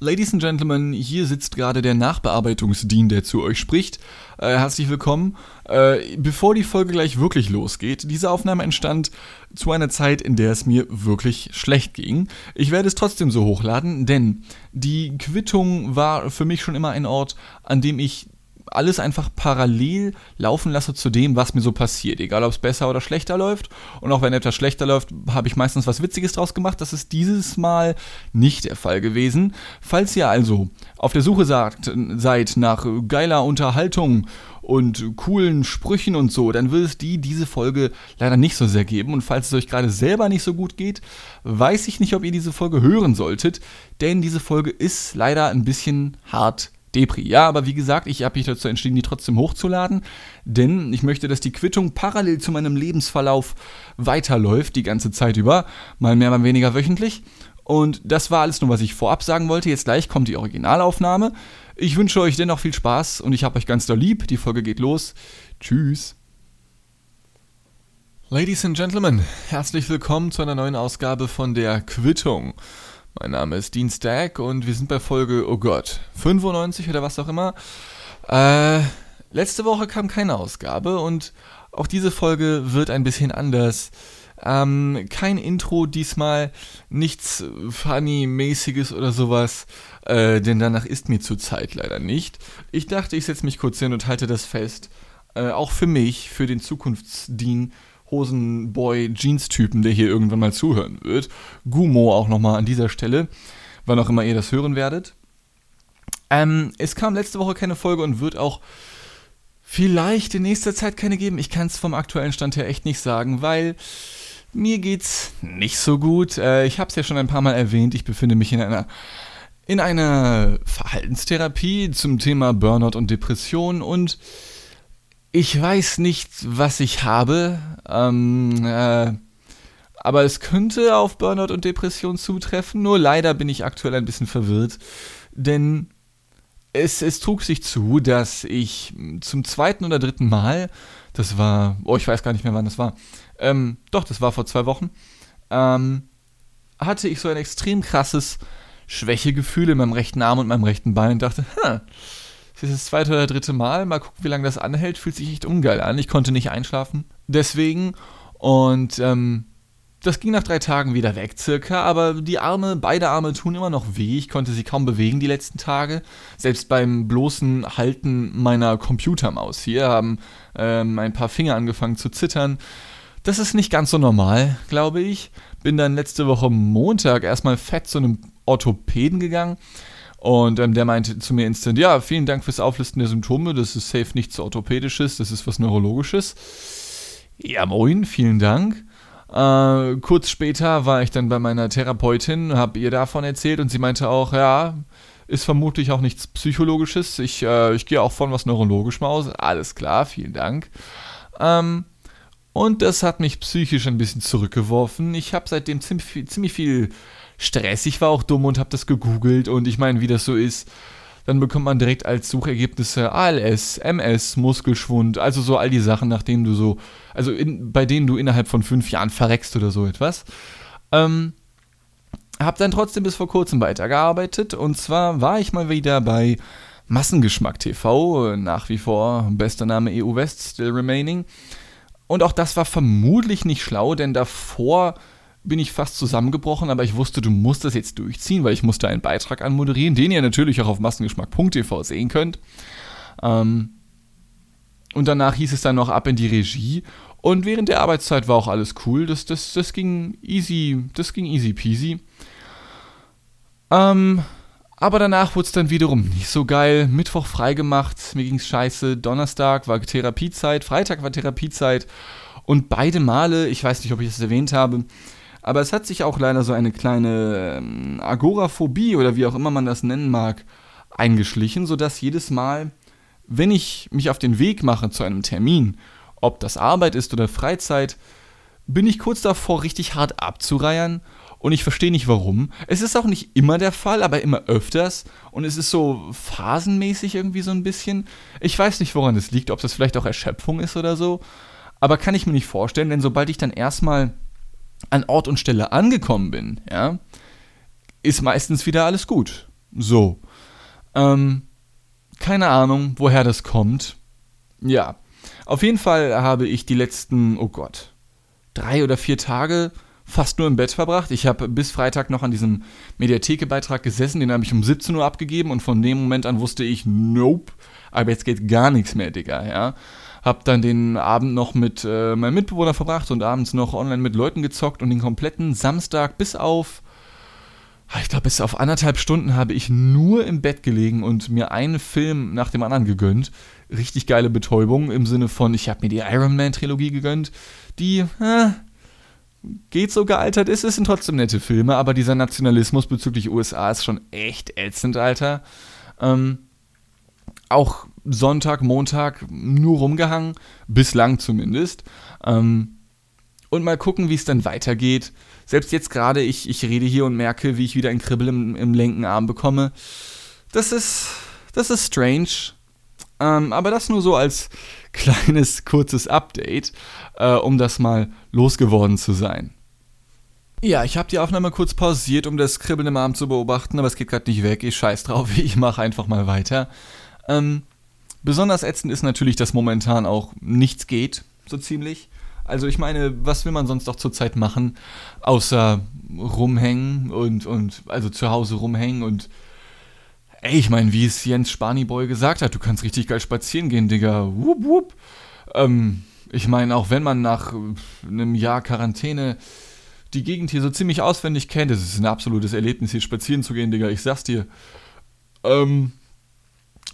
Ladies and Gentlemen, hier sitzt gerade der Nachbearbeitungsdien, der zu euch spricht. Äh, herzlich willkommen. Äh, bevor die Folge gleich wirklich losgeht, diese Aufnahme entstand zu einer Zeit, in der es mir wirklich schlecht ging. Ich werde es trotzdem so hochladen, denn die Quittung war für mich schon immer ein Ort, an dem ich alles einfach parallel laufen lasse zu dem, was mir so passiert. Egal, ob es besser oder schlechter läuft. Und auch wenn etwas schlechter läuft, habe ich meistens was Witziges draus gemacht. Das ist dieses Mal nicht der Fall gewesen. Falls ihr also auf der Suche sagt, seid nach geiler Unterhaltung und coolen Sprüchen und so, dann wird es die diese Folge leider nicht so sehr geben. Und falls es euch gerade selber nicht so gut geht, weiß ich nicht, ob ihr diese Folge hören solltet, denn diese Folge ist leider ein bisschen hart Depri. Ja, aber wie gesagt, ich habe mich dazu entschieden, die trotzdem hochzuladen, denn ich möchte, dass die Quittung parallel zu meinem Lebensverlauf weiterläuft, die ganze Zeit über, mal mehr, mal weniger wöchentlich. Und das war alles nur, was ich vorab sagen wollte. Jetzt gleich kommt die Originalaufnahme. Ich wünsche euch dennoch viel Spaß und ich habe euch ganz doll lieb. Die Folge geht los. Tschüss. Ladies and Gentlemen, herzlich willkommen zu einer neuen Ausgabe von der Quittung. Mein Name ist Dean Stack und wir sind bei Folge, oh Gott, 95 oder was auch immer. Äh, letzte Woche kam keine Ausgabe und auch diese Folge wird ein bisschen anders. Ähm, kein Intro diesmal, nichts Funny-mäßiges oder sowas, äh, denn danach ist mir zurzeit leider nicht. Ich dachte, ich setze mich kurz hin und halte das fest. Äh, auch für mich, für den Zukunftsdien Hosenboy-Jeans-Typen, der hier irgendwann mal zuhören wird. Gumo auch nochmal an dieser Stelle, wann auch immer ihr das hören werdet. Ähm, es kam letzte Woche keine Folge und wird auch vielleicht in nächster Zeit keine geben. Ich kann es vom aktuellen Stand her echt nicht sagen, weil mir geht's nicht so gut. Äh, ich habe es ja schon ein paar Mal erwähnt. Ich befinde mich in einer in einer Verhaltenstherapie zum Thema Burnout und Depression und ich weiß nicht, was ich habe, ähm, äh, aber es könnte auf Burnout und Depression zutreffen. Nur leider bin ich aktuell ein bisschen verwirrt, denn es, es trug sich zu, dass ich zum zweiten oder dritten Mal, das war, oh, ich weiß gar nicht mehr, wann das war, ähm, doch, das war vor zwei Wochen, ähm, hatte ich so ein extrem krasses Schwächegefühl in meinem rechten Arm und meinem rechten Bein und dachte, hm, ist das zweite oder dritte Mal. Mal gucken, wie lange das anhält. Fühlt sich echt ungeil an. Ich konnte nicht einschlafen. Deswegen. Und ähm, das ging nach drei Tagen wieder weg, circa. Aber die Arme, beide Arme tun immer noch weh. Ich konnte sie kaum bewegen die letzten Tage. Selbst beim bloßen Halten meiner Computermaus hier haben ähm, ein paar Finger angefangen zu zittern. Das ist nicht ganz so normal, glaube ich. Bin dann letzte Woche Montag erstmal fett zu einem Orthopäden gegangen und ähm, der meinte zu mir instant, ja, vielen Dank fürs Auflisten der Symptome, das ist safe nichts Orthopädisches, das ist was Neurologisches. Ja, moin, vielen Dank. Äh, kurz später war ich dann bei meiner Therapeutin, habe ihr davon erzählt und sie meinte auch, ja, ist vermutlich auch nichts Psychologisches. Ich, äh, ich gehe auch von was Neurologischem aus. Alles klar, vielen Dank. Ähm, und das hat mich psychisch ein bisschen zurückgeworfen. Ich habe seitdem ziemlich, ziemlich viel Stress. Ich war auch dumm und habe das gegoogelt und ich meine, wie das so ist, dann bekommt man direkt als Suchergebnisse ALS, MS, Muskelschwund, also so all die Sachen, nachdem du so, also in, bei denen du innerhalb von fünf Jahren verreckst oder so etwas. Ähm, hab dann trotzdem bis vor kurzem weitergearbeitet und zwar war ich mal wieder bei Massengeschmack TV, nach wie vor bester Name EU West, still remaining. Und auch das war vermutlich nicht schlau, denn davor bin ich fast zusammengebrochen, aber ich wusste, du musst das jetzt durchziehen, weil ich musste einen Beitrag anmoderieren, den ihr natürlich auch auf massengeschmack.tv sehen könnt. Ähm, und danach hieß es dann noch ab in die Regie. Und während der Arbeitszeit war auch alles cool. Das, das, das ging easy, das ging easy peasy. Ähm, aber danach wurde es dann wiederum nicht so geil. Mittwoch freigemacht, mir ging's scheiße. Donnerstag war Therapiezeit, Freitag war Therapiezeit. Und beide Male, ich weiß nicht, ob ich es erwähnt habe, aber es hat sich auch leider so eine kleine ähm, Agoraphobie oder wie auch immer man das nennen mag, eingeschlichen, sodass jedes Mal, wenn ich mich auf den Weg mache zu einem Termin, ob das Arbeit ist oder Freizeit, bin ich kurz davor, richtig hart abzureiern und ich verstehe nicht warum. Es ist auch nicht immer der Fall, aber immer öfters und es ist so phasenmäßig irgendwie so ein bisschen. Ich weiß nicht, woran es liegt, ob das vielleicht auch Erschöpfung ist oder so, aber kann ich mir nicht vorstellen, denn sobald ich dann erstmal an Ort und Stelle angekommen bin, ja, ist meistens wieder alles gut. So. Ähm, keine Ahnung, woher das kommt. Ja. Auf jeden Fall habe ich die letzten, oh Gott, drei oder vier Tage fast nur im Bett verbracht. Ich habe bis Freitag noch an diesem Mediatheke-Beitrag gesessen, den habe ich um 17 Uhr abgegeben und von dem Moment an wusste ich, nope, aber jetzt geht gar nichts mehr, Digga, ja. Hab dann den Abend noch mit äh, meinem Mitbewohner verbracht und abends noch online mit Leuten gezockt und den kompletten Samstag bis auf, ich glaube, bis auf anderthalb Stunden habe ich nur im Bett gelegen und mir einen Film nach dem anderen gegönnt. Richtig geile Betäubung im Sinne von, ich habe mir die Iron Man Trilogie gegönnt, die, äh, geht so gealtert ist. Es sind trotzdem nette Filme, aber dieser Nationalismus bezüglich USA ist schon echt ätzend, Alter. Ähm, auch Sonntag, Montag nur rumgehangen, bislang zumindest. Ähm, und mal gucken, wie es dann weitergeht. Selbst jetzt gerade, ich, ich rede hier und merke, wie ich wieder ein Kribbel im, im linken Arm bekomme. Das ist, das ist strange. Ähm, aber das nur so als kleines, kurzes Update, äh, um das mal losgeworden zu sein. Ja, ich habe die Aufnahme kurz pausiert, um das Kribbeln im Arm zu beobachten, aber es geht gerade nicht weg. Ich scheiß drauf, ich mache einfach mal weiter. Ähm, besonders ätzend ist natürlich, dass momentan auch nichts geht, so ziemlich. Also ich meine, was will man sonst auch zurzeit machen, außer rumhängen und, und also zu Hause rumhängen und ey, ich meine, wie es Jens Spaniboy gesagt hat, du kannst richtig geil spazieren gehen, Digga. Wupp, wupp. Ähm, ich meine, auch wenn man nach einem Jahr Quarantäne die Gegend hier so ziemlich auswendig kennt, es ist ein absolutes Erlebnis, hier spazieren zu gehen, Digga, ich sag's dir. Ähm,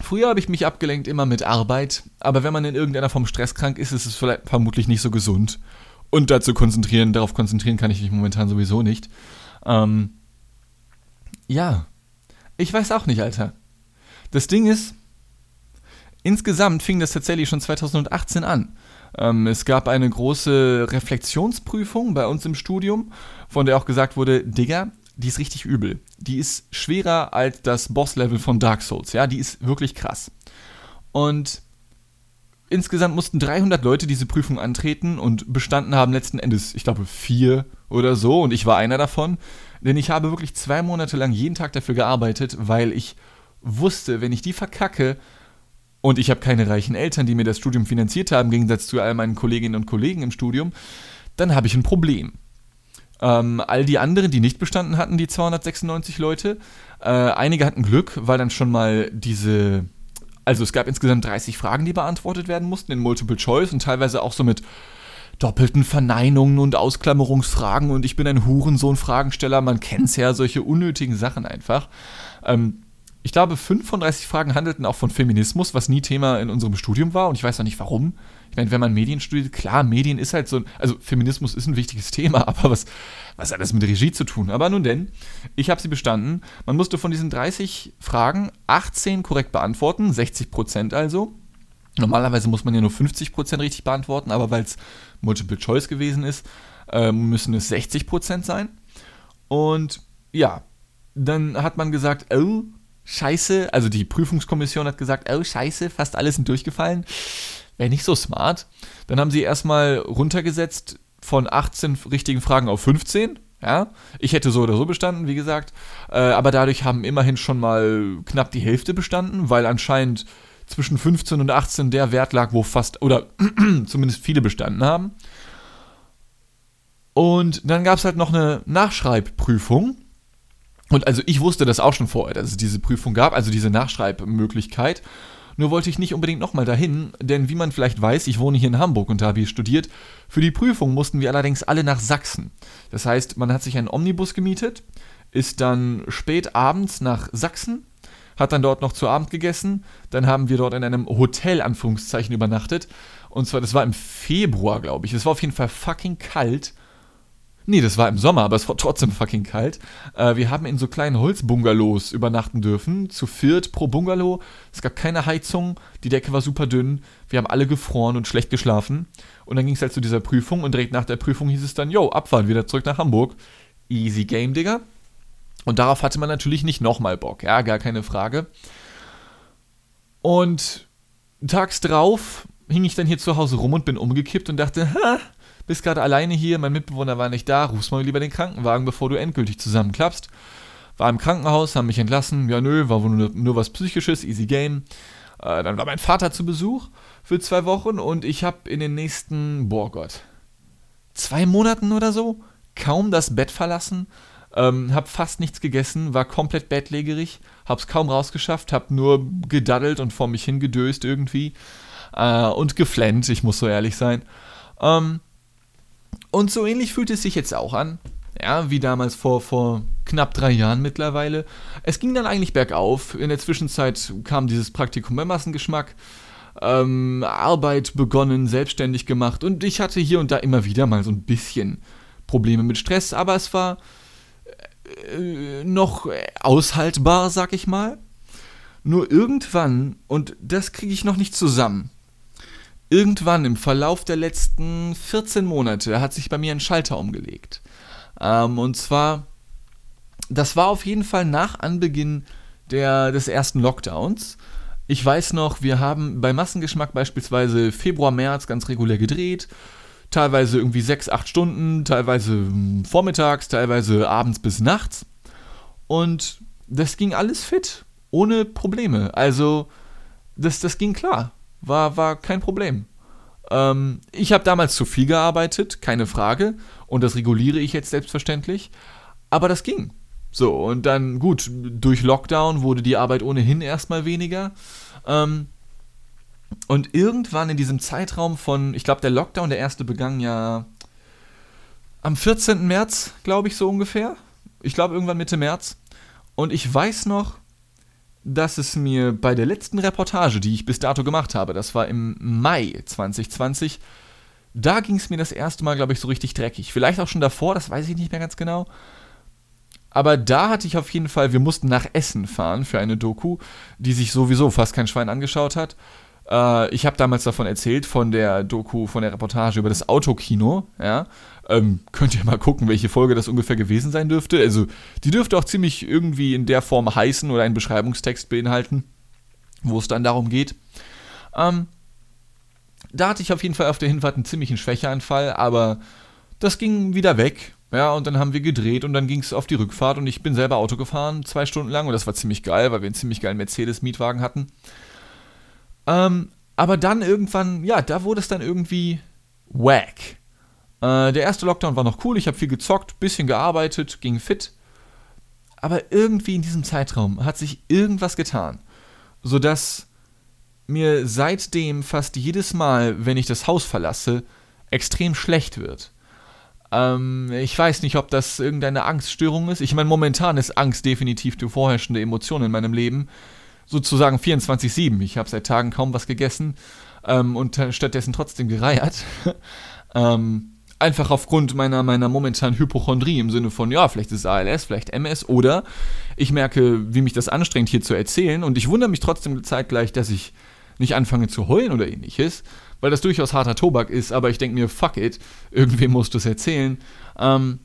Früher habe ich mich abgelenkt immer mit Arbeit, aber wenn man in irgendeiner Form stresskrank ist, ist es vielleicht vermutlich nicht so gesund. Und dazu konzentrieren, darauf konzentrieren kann ich mich momentan sowieso nicht. Ähm, ja, ich weiß auch nicht, Alter. Das Ding ist, insgesamt fing das tatsächlich schon 2018 an. Ähm, es gab eine große Reflexionsprüfung bei uns im Studium, von der auch gesagt wurde, Digga, die ist richtig übel. Die ist schwerer als das Boss-Level von Dark Souls, ja, die ist wirklich krass. Und insgesamt mussten 300 Leute diese Prüfung antreten und bestanden haben letzten Endes, ich glaube, vier oder so und ich war einer davon. Denn ich habe wirklich zwei Monate lang jeden Tag dafür gearbeitet, weil ich wusste, wenn ich die verkacke und ich habe keine reichen Eltern, die mir das Studium finanziert haben, im Gegensatz zu all meinen Kolleginnen und Kollegen im Studium, dann habe ich ein Problem. Ähm, all die anderen, die nicht bestanden hatten, die 296 Leute, äh, einige hatten Glück, weil dann schon mal diese, also es gab insgesamt 30 Fragen, die beantwortet werden mussten in Multiple Choice und teilweise auch so mit doppelten Verneinungen und Ausklammerungsfragen und ich bin ein Hurensohn-Fragensteller, man kennt es ja, solche unnötigen Sachen einfach. Ähm, ich glaube, 35 Fragen handelten auch von Feminismus, was nie Thema in unserem Studium war und ich weiß auch nicht warum. Ich meine, wenn man Medien studiert, klar, Medien ist halt so, ein, also Feminismus ist ein wichtiges Thema, aber was, was hat das mit Regie zu tun? Aber nun denn, ich habe sie bestanden. Man musste von diesen 30 Fragen 18 korrekt beantworten, 60 Prozent also. Normalerweise muss man ja nur 50 Prozent richtig beantworten, aber weil es Multiple Choice gewesen ist, äh, müssen es 60 Prozent sein. Und ja, dann hat man gesagt, oh, scheiße, also die Prüfungskommission hat gesagt, oh, scheiße, fast alle sind durchgefallen wäre nicht so smart. Dann haben sie erstmal runtergesetzt von 18 richtigen Fragen auf 15. Ja, ich hätte so oder so bestanden, wie gesagt. Äh, aber dadurch haben immerhin schon mal knapp die Hälfte bestanden, weil anscheinend zwischen 15 und 18 der Wert lag, wo fast, oder zumindest viele bestanden haben. Und dann gab es halt noch eine Nachschreibprüfung. Und also ich wusste das auch schon vorher, dass es diese Prüfung gab, also diese Nachschreibmöglichkeit. Nur wollte ich nicht unbedingt nochmal dahin, denn wie man vielleicht weiß, ich wohne hier in Hamburg und habe hier studiert. Für die Prüfung mussten wir allerdings alle nach Sachsen. Das heißt, man hat sich einen Omnibus gemietet, ist dann spät abends nach Sachsen, hat dann dort noch zu Abend gegessen. Dann haben wir dort in einem Hotel, Anführungszeichen, übernachtet. Und zwar, das war im Februar, glaube ich. Es war auf jeden Fall fucking kalt. Nee, das war im Sommer, aber es war trotzdem fucking kalt. Äh, wir haben in so kleinen Holzbungalows übernachten dürfen, zu viert pro Bungalow. Es gab keine Heizung, die Decke war super dünn, wir haben alle gefroren und schlecht geschlafen. Und dann ging es halt zu dieser Prüfung und direkt nach der Prüfung hieß es dann, yo, abfahren, wieder zurück nach Hamburg. Easy Game, Digga. Und darauf hatte man natürlich nicht nochmal Bock, ja, gar keine Frage. Und tags drauf hing ich dann hier zu Hause rum und bin umgekippt und dachte, ha, bist gerade alleine hier, mein Mitbewohner war nicht da, rufst mal lieber den Krankenwagen, bevor du endgültig zusammenklappst. War im Krankenhaus, haben mich entlassen. Ja, nö, war wohl nur, nur was Psychisches, easy game. Äh, dann war mein Vater zu Besuch für zwei Wochen und ich habe in den nächsten, boah Gott, zwei Monaten oder so kaum das Bett verlassen. Ähm, hab fast nichts gegessen, war komplett bettlägerig, hab's kaum rausgeschafft, hab nur gedaddelt und vor mich hingedöst irgendwie äh, und geflennt, ich muss so ehrlich sein. Ähm, und so ähnlich fühlt es sich jetzt auch an. Ja, wie damals vor, vor knapp drei Jahren mittlerweile. Es ging dann eigentlich bergauf. In der Zwischenzeit kam dieses Praktikum bei Massengeschmack. Ähm, Arbeit begonnen, selbstständig gemacht und ich hatte hier und da immer wieder mal so ein bisschen Probleme mit Stress, aber es war äh, noch aushaltbar, sag ich mal. Nur irgendwann, und das kriege ich noch nicht zusammen, irgendwann im Verlauf der letzten 14 Monate hat sich bei mir ein Schalter umgelegt. Ähm, und zwar, das war auf jeden Fall nach Anbeginn der, des ersten Lockdowns. Ich weiß noch, wir haben bei Massengeschmack beispielsweise Februar, März ganz regulär gedreht. Teilweise irgendwie sechs, acht Stunden, teilweise hm, vormittags, teilweise abends bis nachts. Und das ging alles fit, ohne Probleme. Also, das, das ging klar. War, war kein Problem. Ähm, ich habe damals zu viel gearbeitet, keine Frage. Und das reguliere ich jetzt selbstverständlich. Aber das ging. So, und dann, gut, durch Lockdown wurde die Arbeit ohnehin erstmal weniger. Ähm, und irgendwann in diesem Zeitraum von, ich glaube, der Lockdown, der erste begann ja am 14. März, glaube ich, so ungefähr. Ich glaube, irgendwann Mitte März. Und ich weiß noch, dass es mir bei der letzten Reportage, die ich bis dato gemacht habe, das war im Mai 2020, da ging es mir das erste Mal, glaube ich, so richtig dreckig. Vielleicht auch schon davor, das weiß ich nicht mehr ganz genau. Aber da hatte ich auf jeden Fall, wir mussten nach Essen fahren für eine Doku, die sich sowieso fast kein Schwein angeschaut hat. Äh, ich habe damals davon erzählt, von der Doku, von der Reportage über das Autokino, ja. Ähm, könnt ihr mal gucken, welche Folge das ungefähr gewesen sein dürfte. Also, die dürfte auch ziemlich irgendwie in der Form heißen oder einen Beschreibungstext beinhalten, wo es dann darum geht. Ähm, da hatte ich auf jeden Fall auf der Hinfahrt einen ziemlichen Schwächeanfall, aber das ging wieder weg. Ja, und dann haben wir gedreht und dann ging es auf die Rückfahrt und ich bin selber Auto gefahren, zwei Stunden lang und das war ziemlich geil, weil wir einen ziemlich geilen Mercedes-Mietwagen hatten. Ähm, aber dann irgendwann, ja, da wurde es dann irgendwie wack. Äh, der erste Lockdown war noch cool, ich habe viel gezockt, bisschen gearbeitet, ging fit. Aber irgendwie in diesem Zeitraum hat sich irgendwas getan, sodass mir seitdem fast jedes Mal, wenn ich das Haus verlasse, extrem schlecht wird. Ähm, ich weiß nicht, ob das irgendeine Angststörung ist. Ich meine, momentan ist Angst definitiv die vorherrschende Emotion in meinem Leben. Sozusagen 24-7. Ich habe seit Tagen kaum was gegessen ähm, und stattdessen trotzdem gereiert. ähm, einfach aufgrund meiner, meiner momentanen Hypochondrie im Sinne von, ja, vielleicht ist es ALS, vielleicht MS oder ich merke, wie mich das anstrengt, hier zu erzählen und ich wundere mich trotzdem zeitgleich, dass ich nicht anfange zu heulen oder ähnliches, weil das durchaus harter Tobak ist, aber ich denke mir, fuck it, irgendwem musst du es erzählen. Ähm,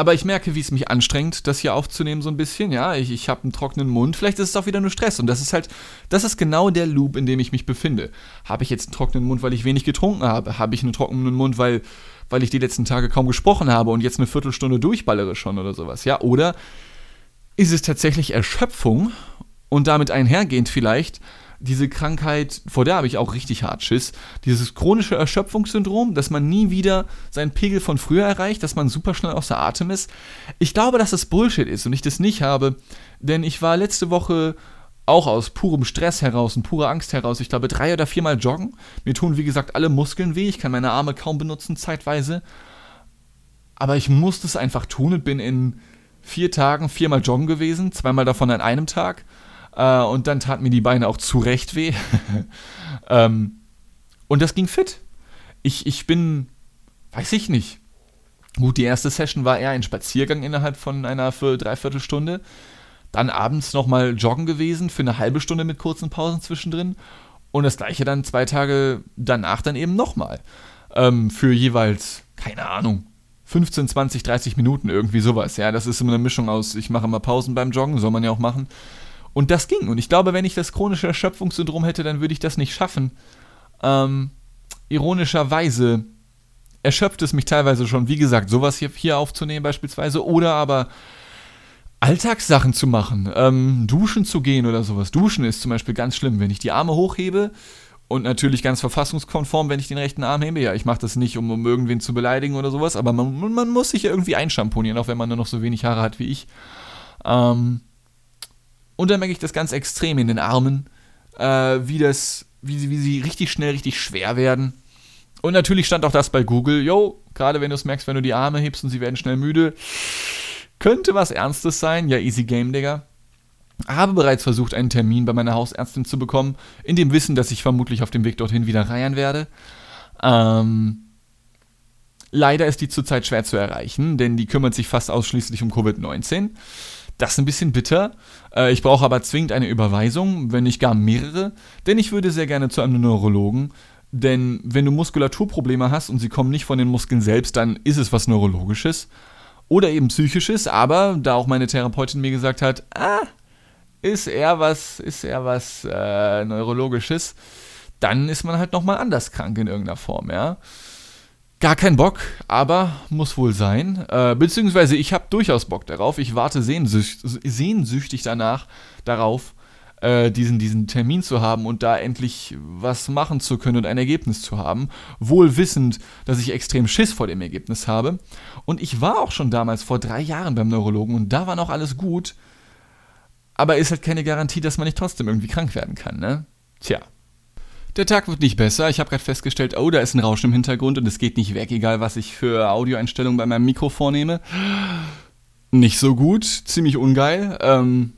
aber ich merke, wie es mich anstrengt, das hier aufzunehmen so ein bisschen. Ja, ich, ich habe einen trockenen Mund. Vielleicht ist es auch wieder nur Stress. Und das ist halt, das ist genau der Loop, in dem ich mich befinde. Habe ich jetzt einen trockenen Mund, weil ich wenig getrunken habe? Habe ich einen trockenen Mund, weil, weil ich die letzten Tage kaum gesprochen habe und jetzt eine Viertelstunde durchballere schon oder sowas? Ja, oder ist es tatsächlich Erschöpfung und damit einhergehend vielleicht diese Krankheit, vor der habe ich auch richtig hart Schiss, dieses chronische Erschöpfungssyndrom, dass man nie wieder seinen Pegel von früher erreicht, dass man super schnell außer Atem ist. Ich glaube, dass das Bullshit ist und ich das nicht habe, denn ich war letzte Woche auch aus purem Stress heraus und purer Angst heraus, ich glaube, drei oder viermal joggen. Mir tun, wie gesagt, alle Muskeln weh, ich kann meine Arme kaum benutzen zeitweise. Aber ich musste es einfach tun und bin in vier Tagen viermal joggen gewesen, zweimal davon an einem Tag. Äh, und dann taten mir die Beine auch zu Recht weh. ähm, und das ging fit. Ich, ich bin, weiß ich nicht. Gut, die erste Session war eher ein Spaziergang innerhalb von einer Dreiviertelstunde. Dann abends nochmal joggen gewesen für eine halbe Stunde mit kurzen Pausen zwischendrin. Und das gleiche dann zwei Tage danach dann eben nochmal. Ähm, für jeweils, keine Ahnung, 15, 20, 30 Minuten irgendwie sowas. Ja, das ist immer eine Mischung aus, ich mache mal Pausen beim Joggen, soll man ja auch machen. Und das ging. Und ich glaube, wenn ich das chronische Erschöpfungssyndrom hätte, dann würde ich das nicht schaffen. Ähm, ironischerweise erschöpft es mich teilweise schon, wie gesagt, sowas hier, hier aufzunehmen beispielsweise oder aber Alltagssachen zu machen, ähm, duschen zu gehen oder sowas. Duschen ist zum Beispiel ganz schlimm, wenn ich die Arme hochhebe und natürlich ganz verfassungskonform, wenn ich den rechten Arm hebe. Ja, ich mache das nicht, um, um irgendwen zu beleidigen oder sowas, aber man, man muss sich ja irgendwie einschamponieren, auch wenn man nur noch so wenig Haare hat wie ich. Ähm, und dann merke ich das ganz extrem in den Armen, äh, wie, das, wie, sie, wie sie richtig schnell, richtig schwer werden. Und natürlich stand auch das bei Google, yo, gerade wenn du es merkst, wenn du die Arme hebst und sie werden schnell müde könnte was Ernstes sein. Ja, easy game, Digga. Habe bereits versucht, einen Termin bei meiner Hausärztin zu bekommen, in dem Wissen, dass ich vermutlich auf dem Weg dorthin wieder reiern werde. Ähm, leider ist die zurzeit schwer zu erreichen, denn die kümmert sich fast ausschließlich um Covid-19. Das ist ein bisschen bitter. Äh, ich brauche aber zwingend eine Überweisung, wenn nicht gar mehrere, denn ich würde sehr gerne zu einem Neurologen. Denn wenn du Muskulaturprobleme hast und sie kommen nicht von den Muskeln selbst, dann ist es was Neurologisches oder eben psychisches, aber da auch meine Therapeutin mir gesagt hat, ah, ist eher was, ist eher was äh, neurologisches, dann ist man halt nochmal anders krank in irgendeiner Form, ja. Gar kein Bock, aber muss wohl sein. Äh, beziehungsweise ich habe durchaus Bock darauf. Ich warte sehnsücht, sehnsüchtig danach darauf, äh, diesen, diesen Termin zu haben und da endlich was machen zu können und ein Ergebnis zu haben. Wohl wissend, dass ich extrem Schiss vor dem Ergebnis habe. Und ich war auch schon damals vor drei Jahren beim Neurologen und da war noch alles gut. Aber ist halt keine Garantie, dass man nicht trotzdem irgendwie krank werden kann, ne? Tja. Der Tag wird nicht besser. Ich habe gerade festgestellt, oh, da ist ein Rauschen im Hintergrund und es geht nicht weg, egal was ich für Audioeinstellungen bei meinem Mikro vornehme. Nicht so gut, ziemlich ungeil. Ähm,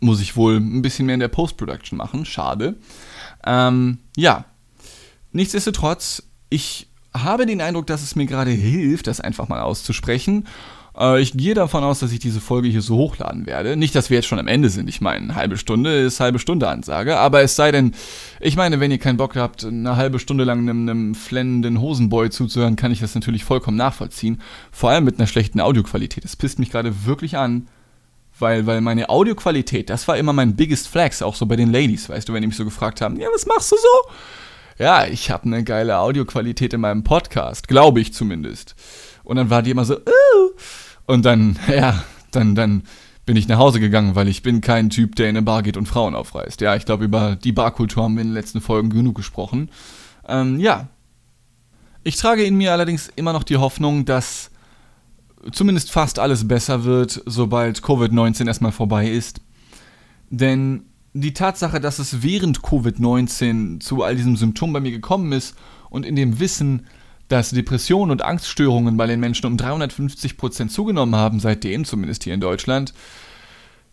muss ich wohl ein bisschen mehr in der Post-Production machen. Schade. Ähm, ja. Nichtsdestotrotz, ich habe den Eindruck, dass es mir gerade hilft, das einfach mal auszusprechen. Äh, ich gehe davon aus, dass ich diese Folge hier so hochladen werde. Nicht, dass wir jetzt schon am Ende sind. Ich meine, eine halbe Stunde ist halbe Stunde Ansage. Aber es sei denn, ich meine, wenn ihr keinen Bock habt, eine halbe Stunde lang einem, einem flennenden Hosenboy zuzuhören, kann ich das natürlich vollkommen nachvollziehen. Vor allem mit einer schlechten Audioqualität. Das pisst mich gerade wirklich an weil, weil meine Audioqualität, das war immer mein biggest flex, auch so bei den Ladies, weißt du, wenn die mich so gefragt haben, ja, was machst du so? Ja, ich habe eine geile Audioqualität in meinem Podcast, glaube ich zumindest. Und dann war die immer so, uh, und dann, ja, dann, dann bin ich nach Hause gegangen, weil ich bin kein Typ, der in eine Bar geht und Frauen aufreißt. Ja, ich glaube, über die Barkultur haben wir in den letzten Folgen genug gesprochen. Ähm, ja. Ich trage in mir allerdings immer noch die Hoffnung, dass zumindest fast alles besser wird, sobald Covid-19 erstmal vorbei ist. Denn die Tatsache, dass es während Covid-19 zu all diesem Symptom bei mir gekommen ist und in dem Wissen, dass Depressionen und Angststörungen bei den Menschen um 350% zugenommen haben, seitdem, zumindest hier in Deutschland,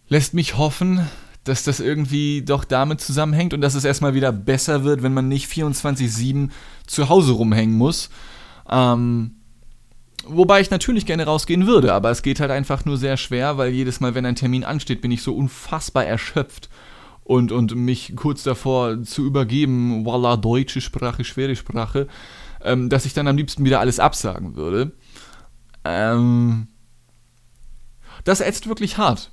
lässt mich hoffen, dass das irgendwie doch damit zusammenhängt und dass es erstmal wieder besser wird, wenn man nicht 24-7 zu Hause rumhängen muss. Ähm, Wobei ich natürlich gerne rausgehen würde, aber es geht halt einfach nur sehr schwer, weil jedes Mal, wenn ein Termin ansteht, bin ich so unfassbar erschöpft und, und mich kurz davor zu übergeben, voila, deutsche Sprache, schwere Sprache, ähm, dass ich dann am liebsten wieder alles absagen würde. Ähm, das ätzt wirklich hart.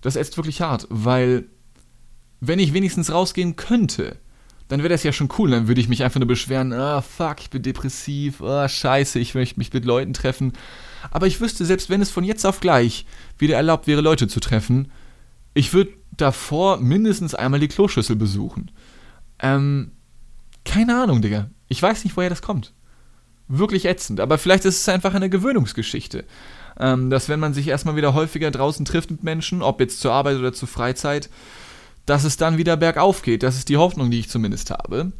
Das ätzt wirklich hart, weil wenn ich wenigstens rausgehen könnte, dann wäre das ja schon cool. Dann würde ich mich einfach nur beschweren, ah, fuck, ich bin depressiv, ah, scheiße, ich möchte mich mit Leuten treffen. Aber ich wüsste, selbst wenn es von jetzt auf gleich wieder erlaubt wäre, Leute zu treffen, ich würde davor mindestens einmal die Kloschüssel besuchen. Ähm, keine Ahnung, Digga. Ich weiß nicht, woher das kommt. Wirklich ätzend. Aber vielleicht ist es einfach eine Gewöhnungsgeschichte. Ähm, dass wenn man sich erstmal wieder häufiger draußen trifft mit Menschen, ob jetzt zur Arbeit oder zur Freizeit, dass es dann wieder bergauf geht. Das ist die Hoffnung, die ich zumindest habe.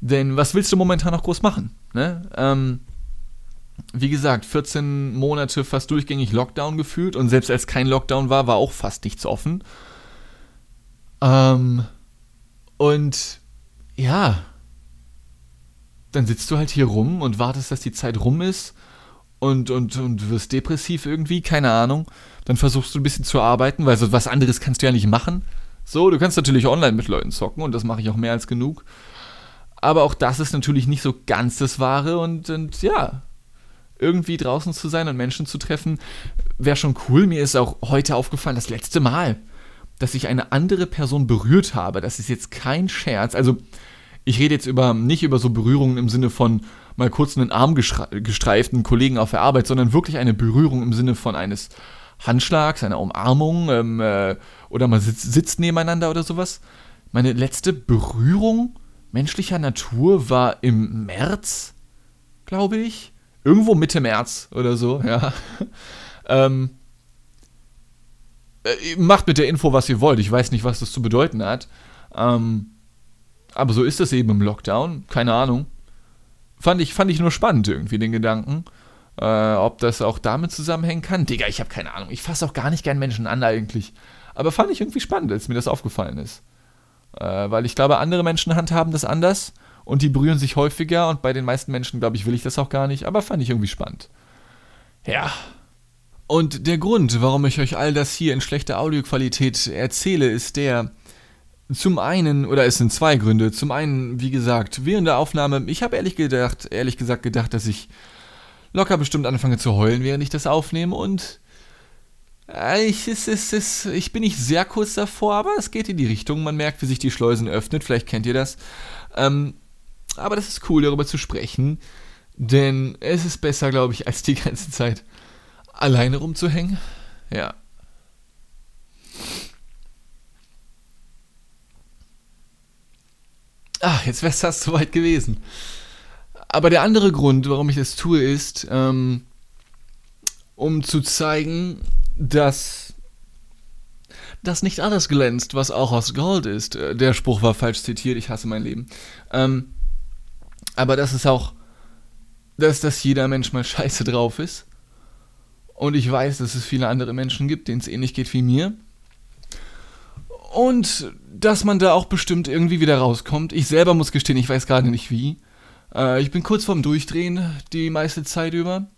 Denn was willst du momentan noch groß machen? Ne? Ähm, wie gesagt, 14 Monate fast durchgängig Lockdown gefühlt und selbst als kein Lockdown war, war auch fast nichts offen. Ähm, und ja, dann sitzt du halt hier rum und wartest, dass die Zeit rum ist und, und, und wirst depressiv irgendwie, keine Ahnung. Dann versuchst du ein bisschen zu arbeiten, weil so was anderes kannst du ja nicht machen. So, du kannst natürlich online mit Leuten zocken und das mache ich auch mehr als genug. Aber auch das ist natürlich nicht so ganz das Wahre und, und ja, irgendwie draußen zu sein und Menschen zu treffen, wäre schon cool. Mir ist auch heute aufgefallen, das letzte Mal, dass ich eine andere Person berührt habe. Das ist jetzt kein Scherz. Also, ich rede jetzt über, nicht über so Berührungen im Sinne von mal kurz einen Arm gestreiften Kollegen auf der Arbeit, sondern wirklich eine Berührung im Sinne von eines Handschlags, einer Umarmung ähm, äh, oder man sitzt, sitzt nebeneinander oder sowas. Meine letzte Berührung menschlicher Natur war im März, glaube ich. Irgendwo Mitte März oder so, ja. ähm, äh, macht mit der Info, was ihr wollt. Ich weiß nicht, was das zu bedeuten hat. Ähm, aber so ist es eben im Lockdown. Keine Ahnung. Fand ich, fand ich nur spannend irgendwie, den Gedanken. Äh, ob das auch damit zusammenhängen kann. Digga, ich habe keine Ahnung. Ich fasse auch gar nicht gern Menschen an eigentlich. Aber fand ich irgendwie spannend, als mir das aufgefallen ist. Äh, weil ich glaube, andere Menschen handhaben das anders und die berühren sich häufiger und bei den meisten Menschen, glaube ich, will ich das auch gar nicht. Aber fand ich irgendwie spannend. Ja, und der Grund, warum ich euch all das hier in schlechter Audioqualität erzähle, ist der, zum einen, oder es sind zwei Gründe. Zum einen, wie gesagt, während der Aufnahme, ich habe ehrlich gedacht, ehrlich gesagt gedacht, dass ich locker bestimmt anfange zu heulen, während ich das aufnehme und äh, ich, es, es, es, ich bin nicht sehr kurz davor, aber es geht in die Richtung. Man merkt, wie sich die Schleusen öffnet. Vielleicht kennt ihr das. Ähm, aber das ist cool, darüber zu sprechen. Denn es ist besser, glaube ich, als die ganze Zeit alleine rumzuhängen. Ja. Ah, jetzt wäre es das soweit gewesen. Aber der andere Grund, warum ich das tue, ist, ähm, um zu zeigen, dass das nicht alles glänzt, was auch aus Gold ist. Äh, der Spruch war falsch zitiert, ich hasse mein Leben. Ähm, aber das ist auch, dass, dass jeder Mensch mal scheiße drauf ist und ich weiß, dass es viele andere Menschen gibt, denen es ähnlich geht wie mir. Und dass man da auch bestimmt irgendwie wieder rauskommt. Ich selber muss gestehen, ich weiß gerade nicht wie. Äh, ich bin kurz vorm Durchdrehen die meiste Zeit über.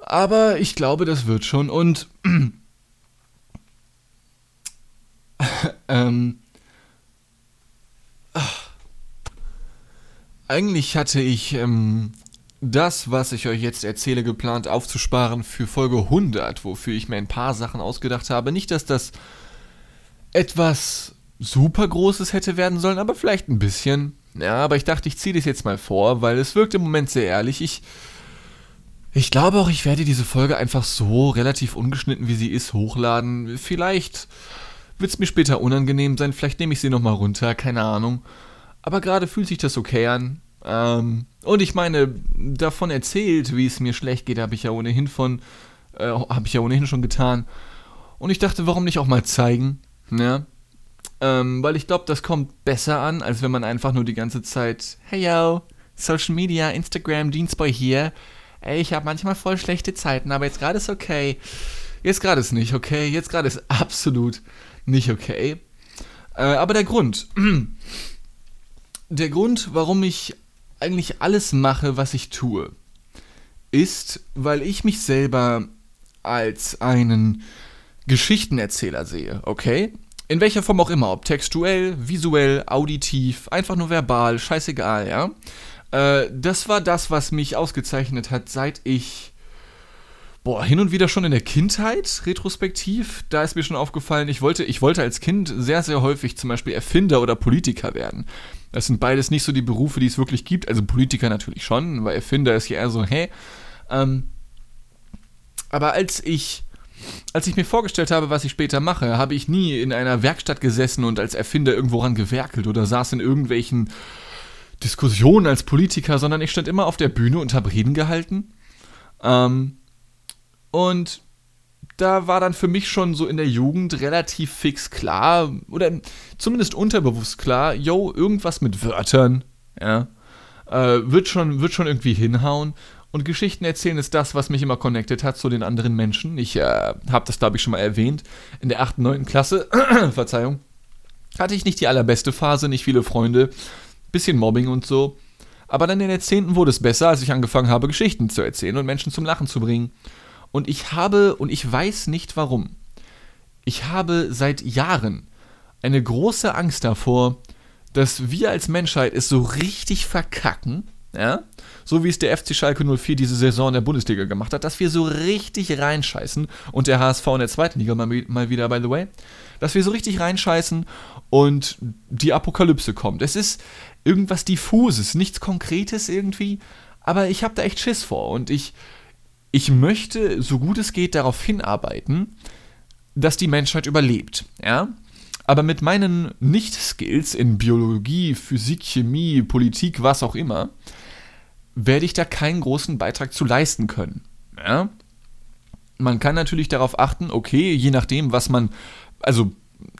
Aber ich glaube, das wird schon. Und ähm, eigentlich hatte ich ähm, das, was ich euch jetzt erzähle, geplant aufzusparen für Folge 100, wofür ich mir ein paar Sachen ausgedacht habe. Nicht, dass das etwas super Großes hätte werden sollen, aber vielleicht ein bisschen. Ja, aber ich dachte, ich ziehe das jetzt mal vor, weil es wirkt im Moment sehr ehrlich. Ich, ich glaube auch, ich werde diese Folge einfach so relativ ungeschnitten, wie sie ist, hochladen. Vielleicht wird es mir später unangenehm sein, vielleicht nehme ich sie nochmal runter, keine Ahnung. Aber gerade fühlt sich das okay an. Ähm, und ich meine, davon erzählt, wie es mir schlecht geht, habe ich ja ohnehin von, äh, habe ich ja ohnehin schon getan. Und ich dachte, warum nicht auch mal zeigen, ne? Ähm, weil ich glaube, das kommt besser an, als wenn man einfach nur die ganze Zeit, hey yo, Social Media, Instagram, Dienstboy hier. Ey, ich habe manchmal voll schlechte Zeiten, aber jetzt gerade ist okay. Jetzt gerade ist nicht okay. Jetzt gerade ist absolut nicht okay. Äh, aber der Grund, der Grund, warum ich eigentlich alles mache, was ich tue, ist, weil ich mich selber als einen Geschichtenerzähler sehe, okay? In welcher Form auch immer, ob textuell, visuell, auditiv, einfach nur verbal, scheißegal, ja? Äh, das war das, was mich ausgezeichnet hat, seit ich boah, hin und wieder schon in der Kindheit, retrospektiv, da ist mir schon aufgefallen, ich wollte, ich wollte als Kind sehr, sehr häufig zum Beispiel Erfinder oder Politiker werden. Das sind beides nicht so die Berufe, die es wirklich gibt. Also Politiker natürlich schon, weil Erfinder ist ja eher so, hä? Ähm, aber als ich, als ich mir vorgestellt habe, was ich später mache, habe ich nie in einer Werkstatt gesessen und als Erfinder irgendwo ran gewerkelt oder saß in irgendwelchen Diskussionen als Politiker, sondern ich stand immer auf der Bühne und habe Reden gehalten. Ähm, und da war dann für mich schon so in der Jugend relativ fix klar, oder zumindest unterbewusst klar, yo, irgendwas mit Wörtern, ja, äh, wird, schon, wird schon irgendwie hinhauen. Und Geschichten erzählen ist das, was mich immer connected hat zu den anderen Menschen. Ich äh, habe das, glaube ich, schon mal erwähnt. In der 8., 9. Klasse, Verzeihung, hatte ich nicht die allerbeste Phase, nicht viele Freunde, bisschen Mobbing und so. Aber dann in der 10. wurde es besser, als ich angefangen habe, Geschichten zu erzählen und Menschen zum Lachen zu bringen. Und ich habe, und ich weiß nicht warum, ich habe seit Jahren eine große Angst davor, dass wir als Menschheit es so richtig verkacken, ja, so wie es der FC Schalke 04 diese Saison in der Bundesliga gemacht hat, dass wir so richtig reinscheißen und der HSV in der zweiten Liga mal, mal wieder, by the way, Dass wir so richtig reinscheißen und die Apokalypse kommt. Es ist irgendwas diffuses, nichts Konkretes irgendwie, aber ich habe da echt Schiss vor und ich, ich möchte, so gut es geht, darauf hinarbeiten, dass die Menschheit überlebt, ja. Aber mit meinen Nicht-Skills in Biologie, Physik, Chemie, Politik, was auch immer, werde ich da keinen großen Beitrag zu leisten können. Ja? Man kann natürlich darauf achten, okay, je nachdem, was man, also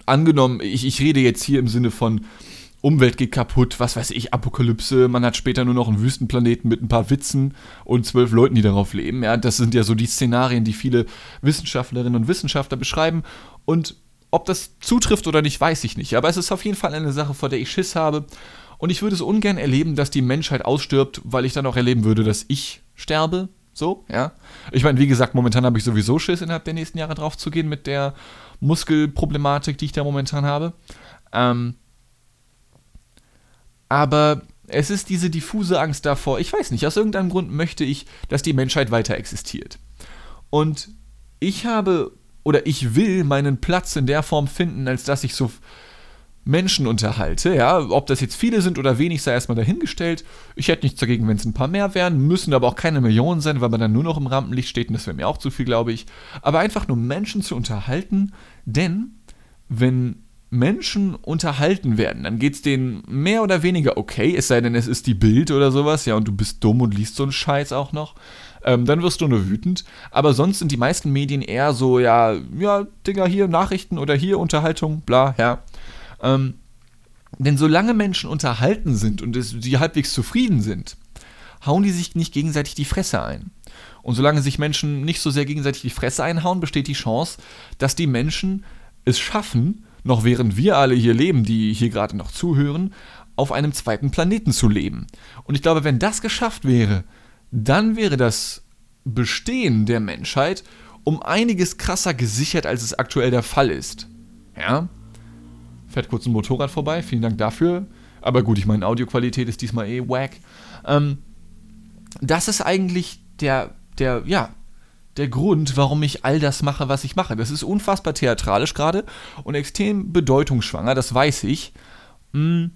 angenommen, ich, ich rede jetzt hier im Sinne von Umwelt geht kaputt, was weiß ich, Apokalypse, man hat später nur noch einen Wüstenplaneten mit ein paar Witzen und zwölf Leuten, die darauf leben. Ja, das sind ja so die Szenarien, die viele Wissenschaftlerinnen und Wissenschaftler beschreiben. Und ob das zutrifft oder nicht, weiß ich nicht. Aber es ist auf jeden Fall eine Sache, vor der ich Schiss habe. Und ich würde es ungern erleben, dass die Menschheit ausstirbt, weil ich dann auch erleben würde, dass ich sterbe. So, ja. Ich meine, wie gesagt, momentan habe ich sowieso Schiss, innerhalb der nächsten Jahre drauf zu gehen mit der Muskelproblematik, die ich da momentan habe. Ähm, aber es ist diese diffuse Angst davor, ich weiß nicht, aus irgendeinem Grund möchte ich, dass die Menschheit weiter existiert. Und ich habe oder ich will meinen Platz in der Form finden, als dass ich so Menschen unterhalte, ja, ob das jetzt viele sind oder wenig, sei erstmal dahingestellt. Ich hätte nichts dagegen, wenn es ein paar mehr wären, müssen aber auch keine Millionen sein, weil man dann nur noch im Rampenlicht steht und das wäre mir auch zu viel, glaube ich. Aber einfach nur Menschen zu unterhalten, denn wenn Menschen unterhalten werden, dann geht es denen mehr oder weniger okay, es sei denn, es ist die Bild oder sowas, ja, und du bist dumm und liest so einen Scheiß auch noch. Ähm, dann wirst du nur wütend. Aber sonst sind die meisten Medien eher so, ja, ja, Dinger, hier Nachrichten oder hier Unterhaltung, bla, ja. Ähm, denn solange Menschen unterhalten sind und sie halbwegs zufrieden sind, hauen die sich nicht gegenseitig die Fresse ein. Und solange sich Menschen nicht so sehr gegenseitig die Fresse einhauen, besteht die Chance, dass die Menschen es schaffen, noch während wir alle hier leben, die hier gerade noch zuhören, auf einem zweiten Planeten zu leben. Und ich glaube, wenn das geschafft wäre, dann wäre das Bestehen der Menschheit um einiges krasser gesichert, als es aktuell der Fall ist. Ja? Fährt kurz ein Motorrad vorbei, vielen Dank dafür. Aber gut, ich meine, Audioqualität ist diesmal eh wack. Ähm, das ist eigentlich der, der, ja, der Grund, warum ich all das mache, was ich mache. Das ist unfassbar theatralisch gerade und extrem bedeutungsschwanger, das weiß ich. Mm,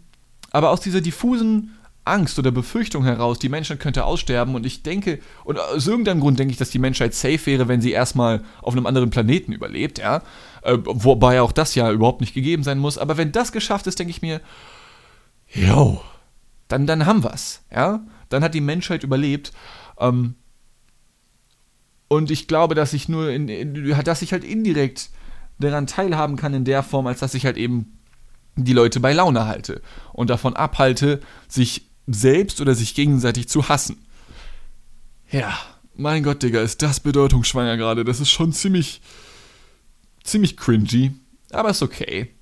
aber aus dieser diffusen Angst oder Befürchtung heraus, die Menschheit könnte aussterben und ich denke, und aus irgendeinem Grund denke ich, dass die Menschheit safe wäre, wenn sie erstmal auf einem anderen Planeten überlebt, ja. Äh, wobei auch das ja überhaupt nicht gegeben sein muss. Aber wenn das geschafft ist, denke ich mir, yo, dann, dann haben wir's, ja. Dann hat die Menschheit überlebt. Ähm, und ich glaube, dass ich nur, in, in, dass ich halt indirekt daran teilhaben kann in der Form, als dass ich halt eben die Leute bei Laune halte und davon abhalte, sich selbst oder sich gegenseitig zu hassen. Ja, mein Gott, Digga, ist das bedeutungsschwanger gerade. Das ist schon ziemlich, ziemlich cringy, aber ist okay.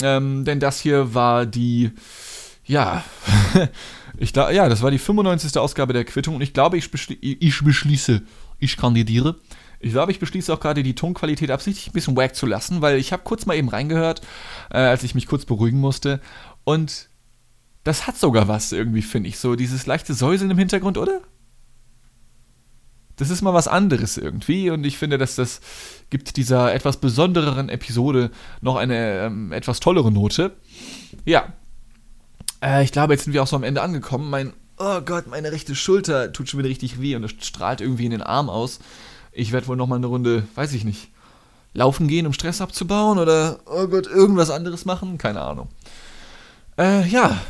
Ähm, denn das hier war die, ja, ich da, ja, das war die 95. Ausgabe der Quittung und ich glaube, ich, beschli ich beschließe, ich kandidiere. Ich glaube, ich beschließe auch gerade die Tonqualität absichtlich ein bisschen wack zu lassen, weil ich habe kurz mal eben reingehört, äh, als ich mich kurz beruhigen musste und das hat sogar was irgendwie, finde ich. So dieses leichte Säuseln im Hintergrund, oder? Das ist mal was anderes irgendwie und ich finde, dass das gibt dieser etwas besondereren Episode noch eine ähm, etwas tollere Note. Ja. Äh, ich glaube, jetzt sind wir auch so am Ende angekommen. Mein, oh Gott, meine rechte Schulter tut schon wieder richtig weh und es strahlt irgendwie in den Arm aus. Ich werde wohl noch mal eine Runde, weiß ich nicht, laufen gehen, um Stress abzubauen oder, oh Gott, irgendwas anderes machen. Keine Ahnung. Äh, ja,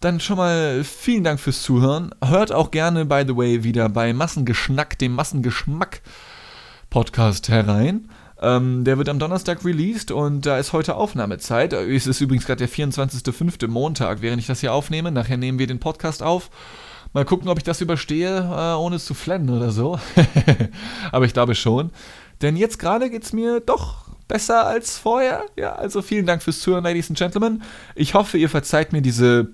dann schon mal vielen Dank fürs Zuhören. Hört auch gerne, by the way, wieder bei Massengeschnack, dem Massengeschmack-Podcast herein. Ähm, der wird am Donnerstag released und da ist heute Aufnahmezeit. Es ist übrigens gerade der 24.05. Montag, während ich das hier aufnehme. Nachher nehmen wir den Podcast auf. Mal gucken, ob ich das überstehe, äh, ohne es zu flennen oder so. Aber ich glaube schon. Denn jetzt gerade geht es mir doch besser als vorher. Ja, also vielen Dank fürs Zuhören, Ladies and Gentlemen. Ich hoffe, ihr verzeiht mir diese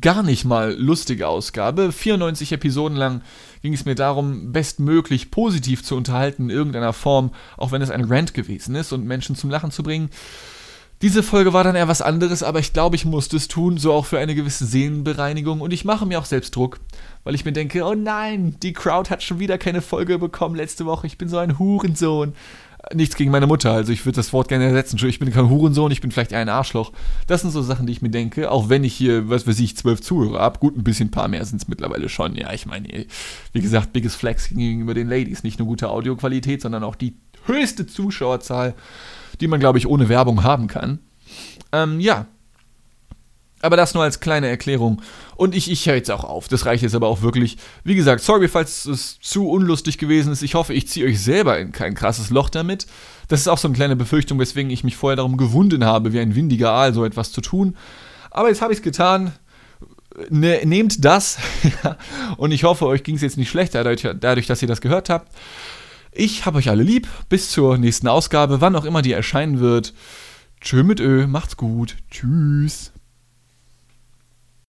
gar nicht mal lustige Ausgabe. 94 Episoden lang ging es mir darum, bestmöglich positiv zu unterhalten in irgendeiner Form, auch wenn es ein Rant gewesen ist und Menschen zum Lachen zu bringen. Diese Folge war dann eher was anderes, aber ich glaube, ich musste es tun, so auch für eine gewisse Seelenbereinigung und ich mache mir auch selbst Druck, weil ich mir denke, oh nein, die Crowd hat schon wieder keine Folge bekommen letzte Woche, ich bin so ein Hurensohn. Nichts gegen meine Mutter, also ich würde das Wort gerne ersetzen. Ich bin kein Hurensohn, ich bin vielleicht eher ein Arschloch. Das sind so Sachen, die ich mir denke, auch wenn ich hier, was weiß ich, zwölf Zuhörer habe. Gut, ein bisschen ein paar mehr sind es mittlerweile schon. Ja, ich meine, wie gesagt, biggest flex gegenüber den Ladies. Nicht nur gute Audioqualität, sondern auch die höchste Zuschauerzahl, die man, glaube ich, ohne Werbung haben kann. Ähm, ja, aber das nur als kleine Erklärung. Und ich, ich höre jetzt auch auf. Das reicht jetzt aber auch wirklich. Wie gesagt, sorry, falls es zu unlustig gewesen ist. Ich hoffe, ich ziehe euch selber in kein krasses Loch damit. Das ist auch so eine kleine Befürchtung, weswegen ich mich vorher darum gewunden habe, wie ein windiger Aal so etwas zu tun. Aber jetzt habe ich es getan. Ne, nehmt das. und ich hoffe, euch ging es jetzt nicht schlechter, dadurch, dadurch, dass ihr das gehört habt. Ich habe euch alle lieb. Bis zur nächsten Ausgabe, wann auch immer die erscheinen wird. Tschö mit Ö, macht's gut. Tschüss.